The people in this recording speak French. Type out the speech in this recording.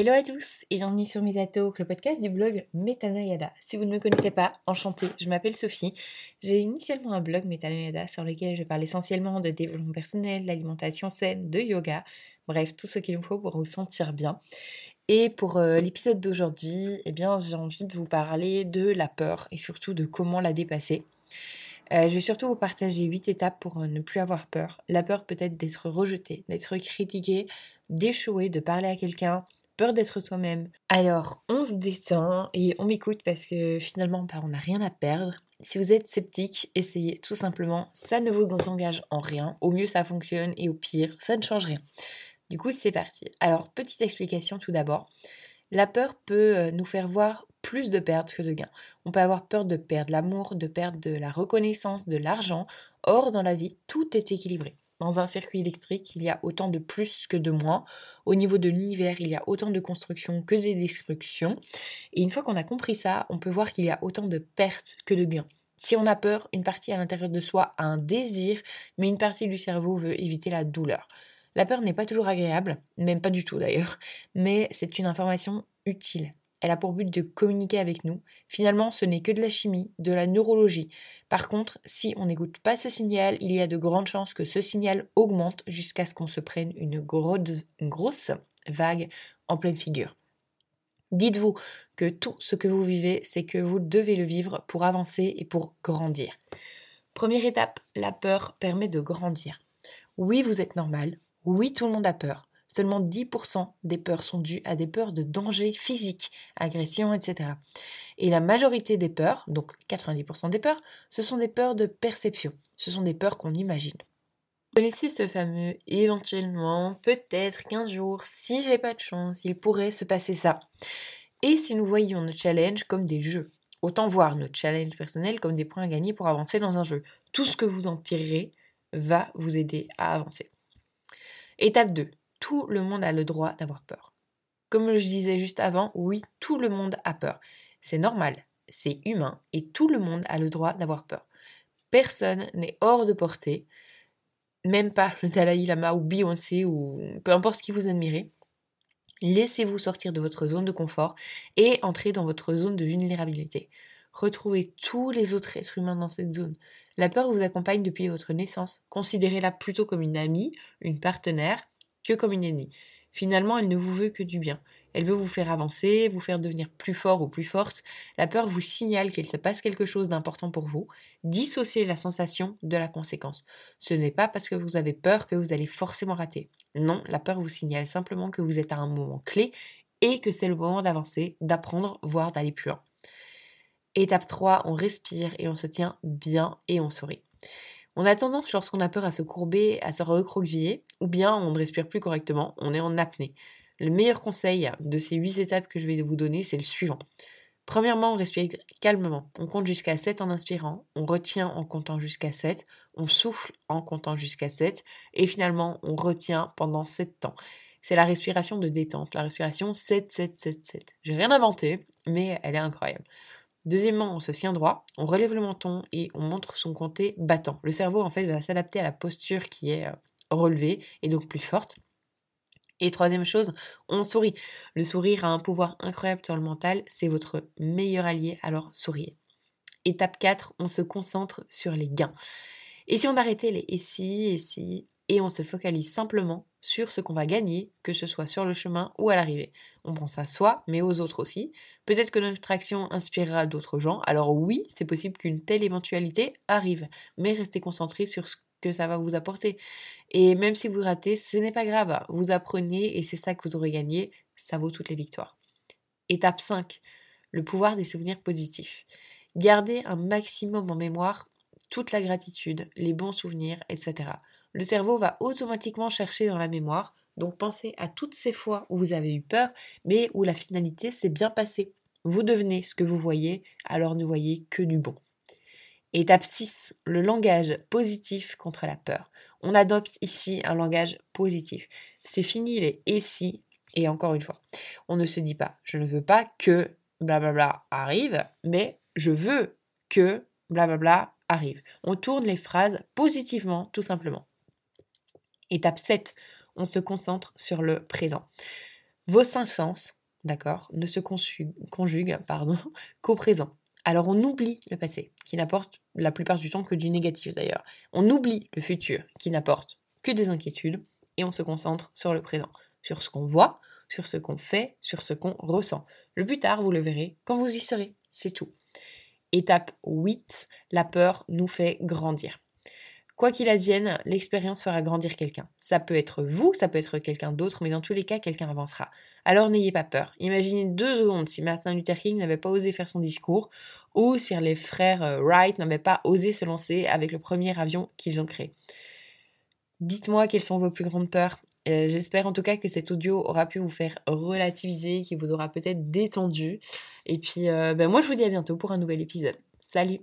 Hello à tous et bienvenue sur Metatalk, le podcast du blog Metanoyada. Si vous ne me connaissez pas, enchantée, je m'appelle Sophie. J'ai initialement un blog Metanoyada sur lequel je parle essentiellement de développement personnel, d'alimentation saine, de yoga, bref, tout ce qu'il nous faut pour vous sentir bien. Et pour euh, l'épisode d'aujourd'hui, eh bien, j'ai envie de vous parler de la peur et surtout de comment la dépasser. Euh, je vais surtout vous partager 8 étapes pour euh, ne plus avoir peur. La peur peut-être d'être rejeté, d'être critiqué, d'échouer, de parler à quelqu'un, peur d'être soi-même. Alors, on se détend et on m'écoute parce que finalement, bah, on n'a rien à perdre. Si vous êtes sceptique, essayez tout simplement. Ça ne vous engage en rien. Au mieux, ça fonctionne et au pire, ça ne change rien. Du coup, c'est parti. Alors, petite explication tout d'abord. La peur peut euh, nous faire voir plus de pertes que de gains. On peut avoir peur de perdre l'amour, de perdre de la reconnaissance, de l'argent. Or, dans la vie, tout est équilibré. Dans un circuit électrique, il y a autant de plus que de moins. Au niveau de l'univers, il y a autant de constructions que de destructions. Et une fois qu'on a compris ça, on peut voir qu'il y a autant de pertes que de gains. Si on a peur, une partie à l'intérieur de soi a un désir, mais une partie du cerveau veut éviter la douleur. La peur n'est pas toujours agréable, même pas du tout d'ailleurs, mais c'est une information utile. Elle a pour but de communiquer avec nous. Finalement, ce n'est que de la chimie, de la neurologie. Par contre, si on n'écoute pas ce signal, il y a de grandes chances que ce signal augmente jusqu'à ce qu'on se prenne une, grosse vague en pleine figure. Dites-vous que tout ce que vous vivez, c'est que vous devez le vivre pour avancer et pour grandir. Première étape, la peur permet de grandir. Oui, vous êtes normal. Oui, tout le monde a peur. Seulement 10% des peurs sont dues à des peurs de danger physique, agression, etc. Et la majorité des peurs, donc 90% des peurs, ce sont des peurs de perception. Ce sont des peurs qu'on imagine. Connaissez ce fameux éventuellement, peut-être qu'un jour, si j'ai pas de chance, il pourrait se passer ça. Et si nous voyons nos challenges comme des jeux, autant voir nos challenges personnels comme des points à gagner pour avancer dans un jeu. Tout ce que vous en tirerez va vous aider à avancer. Étape 2 tout le monde a le droit d'avoir peur. Comme je disais juste avant, oui, tout le monde a peur. C'est normal, c'est humain et tout le monde a le droit d'avoir peur. Personne n'est hors de portée, même pas le Dalai Lama ou Beyoncé ou peu importe qui vous admirez. Laissez-vous sortir de votre zone de confort et entrer dans votre zone de vulnérabilité. Retrouvez tous les autres êtres humains dans cette zone. La peur vous accompagne depuis votre naissance. Considérez-la plutôt comme une amie, une partenaire, que comme une ennemie. Finalement, elle ne vous veut que du bien. Elle veut vous faire avancer, vous faire devenir plus fort ou plus forte. La peur vous signale qu'il se passe quelque chose d'important pour vous. Dissociez la sensation de la conséquence. Ce n'est pas parce que vous avez peur que vous allez forcément rater. Non, la peur vous signale simplement que vous êtes à un moment clé et que c'est le moment d'avancer, d'apprendre, voire d'aller plus loin. Étape 3, on respire et on se tient bien et on sourit. On a tendance, lorsqu'on a peur, à se courber, à se recroqueviller, ou bien on ne respire plus correctement, on est en apnée. Le meilleur conseil de ces 8 étapes que je vais vous donner, c'est le suivant. Premièrement, on respire calmement. On compte jusqu'à 7 en inspirant, on retient en comptant jusqu'à 7, on souffle en comptant jusqu'à 7, et finalement, on retient pendant 7 temps. C'est la respiration de détente, la respiration 7, 7, 7, 7. J'ai rien inventé, mais elle est incroyable. Deuxièmement, on se tient droit, on relève le menton et on montre son côté battant. Le cerveau, en fait, va s'adapter à la posture qui est euh, relevée et donc plus forte. Et troisième chose, on sourit. Le sourire a un pouvoir incroyable sur le mental, c'est votre meilleur allié, alors souriez. Étape 4, on se concentre sur les gains. Et si on arrêtait les et si, et si, et on se focalise simplement sur ce qu'on va gagner, que ce soit sur le chemin ou à l'arrivée. On pense à soi, mais aux autres aussi. Peut-être que notre action inspirera d'autres gens, alors oui, c'est possible qu'une telle éventualité arrive, mais restez concentré sur ce que ça va vous apporter. Et même si vous ratez, ce n'est pas grave, vous apprenez et c'est ça que vous aurez gagné, ça vaut toutes les victoires. Étape 5, le pouvoir des souvenirs positifs. Gardez un maximum en mémoire toute la gratitude, les bons souvenirs, etc le cerveau va automatiquement chercher dans la mémoire. Donc pensez à toutes ces fois où vous avez eu peur, mais où la finalité s'est bien passée. Vous devenez ce que vous voyez, alors ne voyez que du bon. Étape 6, le langage positif contre la peur. On adopte ici un langage positif. C'est fini les et si, et encore une fois, on ne se dit pas je ne veux pas que blablabla arrive, mais je veux que blablabla arrive. On tourne les phrases positivement, tout simplement. Étape 7, on se concentre sur le présent. Vos cinq sens, d'accord, ne se conjuguent, qu'au présent. Alors on oublie le passé, qui n'apporte la plupart du temps que du négatif d'ailleurs. On oublie le futur, qui n'apporte que des inquiétudes, et on se concentre sur le présent, sur ce qu'on voit, sur ce qu'on fait, sur ce qu'on ressent. Le plus tard, vous le verrez quand vous y serez, c'est tout. Étape 8, la peur nous fait grandir. Quoi qu'il advienne, l'expérience fera grandir quelqu'un. Ça peut être vous, ça peut être quelqu'un d'autre, mais dans tous les cas, quelqu'un avancera. Alors n'ayez pas peur. Imaginez deux secondes si Martin Luther King n'avait pas osé faire son discours, ou si les frères euh, Wright n'avaient pas osé se lancer avec le premier avion qu'ils ont créé. Dites-moi quelles sont vos plus grandes peurs. Euh, j'espère en tout cas que cet audio aura pu vous faire relativiser, qu'il vous aura peut-être détendu. Et puis, euh, ben moi, je vous dis à bientôt pour un nouvel épisode. Salut